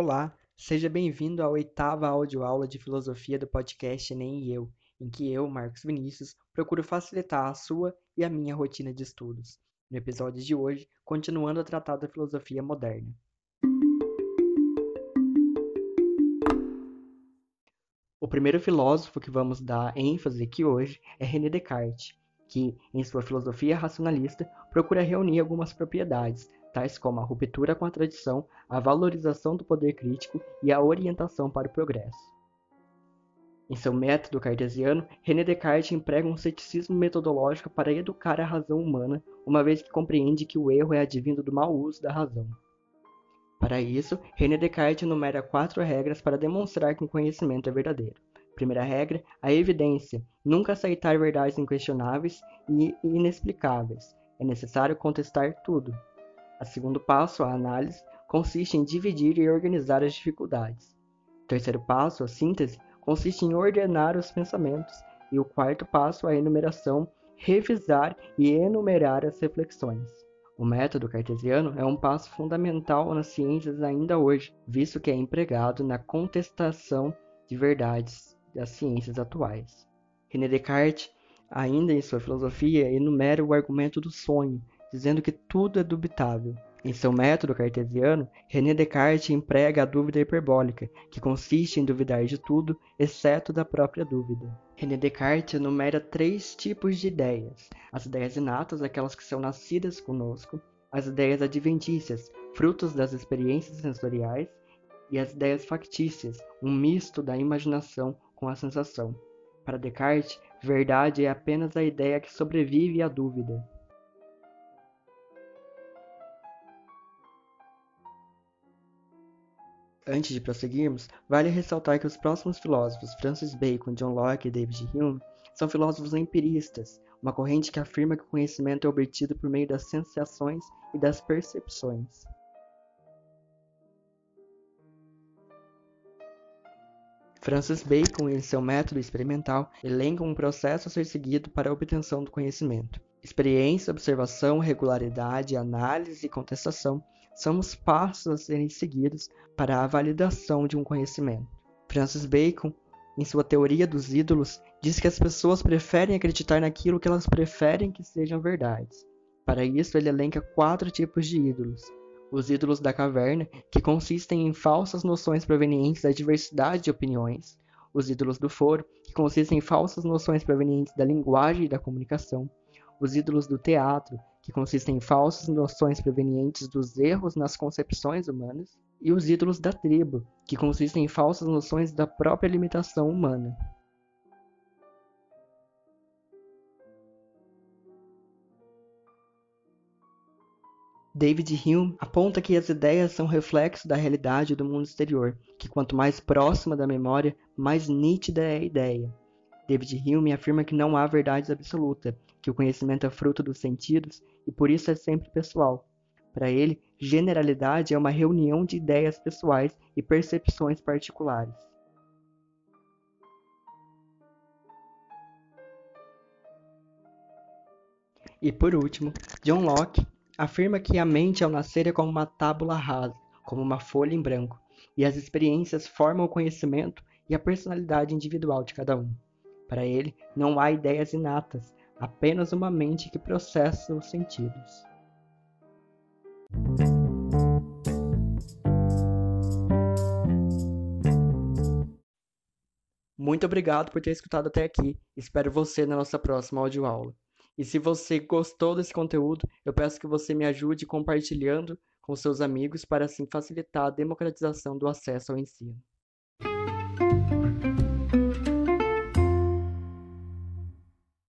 Olá, seja bem-vindo à oitava audioaula de filosofia do podcast Nem e Eu, em que eu, Marcos Vinícius, procuro facilitar a sua e a minha rotina de estudos. No episódio de hoje, continuando a tratar da filosofia moderna. O primeiro filósofo que vamos dar ênfase aqui hoje é René Descartes, que, em sua filosofia racionalista, procura reunir algumas propriedades, tais como a ruptura com a tradição, a valorização do poder crítico e a orientação para o progresso. Em seu método cartesiano, René Descartes emprega um ceticismo metodológico para educar a razão humana, uma vez que compreende que o erro é advindo do mau uso da razão. Para isso, René Descartes enumera quatro regras para demonstrar que o conhecimento é verdadeiro. Primeira regra, a evidência. Nunca aceitar verdades inquestionáveis e inexplicáveis. É necessário contestar tudo. O segundo passo, a análise, consiste em dividir e organizar as dificuldades. O terceiro passo, a síntese, consiste em ordenar os pensamentos. E o quarto passo, a enumeração, revisar e enumerar as reflexões. O método cartesiano é um passo fundamental nas ciências ainda hoje, visto que é empregado na contestação de verdades das ciências atuais. René Descartes, ainda em sua filosofia, enumera o argumento do sonho, dizendo que tudo é dubitável. Em seu método cartesiano, René Descartes emprega a dúvida hiperbólica, que consiste em duvidar de tudo, exceto da própria dúvida. René Descartes enumera três tipos de ideias: as ideias inatas, aquelas que são nascidas conosco, as ideias adventícias, frutos das experiências sensoriais, e as ideias factícias, um misto da imaginação com a sensação. Para Descartes, verdade é apenas a ideia que sobrevive à dúvida. Antes de prosseguirmos, vale ressaltar que os próximos filósofos, Francis Bacon, John Locke e David Hume, são filósofos empiristas, uma corrente que afirma que o conhecimento é obtido por meio das sensações e das percepções. Francis Bacon, em seu método experimental, elenca um processo a ser seguido para a obtenção do conhecimento. Experiência, observação, regularidade, análise e contestação são os passos a serem seguidos para a validação de um conhecimento. Francis Bacon, em sua teoria dos ídolos, diz que as pessoas preferem acreditar naquilo que elas preferem que sejam verdades. Para isso, ele elenca quatro tipos de ídolos: os ídolos da caverna, que consistem em falsas noções provenientes da diversidade de opiniões, os ídolos do foro, que consistem em falsas noções provenientes da linguagem e da comunicação, os ídolos do teatro, que consistem em falsas noções provenientes dos erros nas concepções humanas, e os ídolos da tribo, que consistem em falsas noções da própria limitação humana. David Hume aponta que as ideias são reflexo da realidade do mundo exterior, que quanto mais próxima da memória, mais nítida é a ideia. David Hume afirma que não há verdade absoluta, que o conhecimento é fruto dos sentidos e por isso é sempre pessoal. Para ele, generalidade é uma reunião de ideias pessoais e percepções particulares. E por último, John Locke afirma que a mente ao nascer é como uma tábula rasa, como uma folha em branco, e as experiências formam o conhecimento e a personalidade individual de cada um. Para ele, não há ideias inatas, apenas uma mente que processa os sentidos. Muito obrigado por ter escutado até aqui. Espero você na nossa próxima audioaula. E se você gostou desse conteúdo, eu peço que você me ajude compartilhando com seus amigos para assim facilitar a democratização do acesso ao ensino.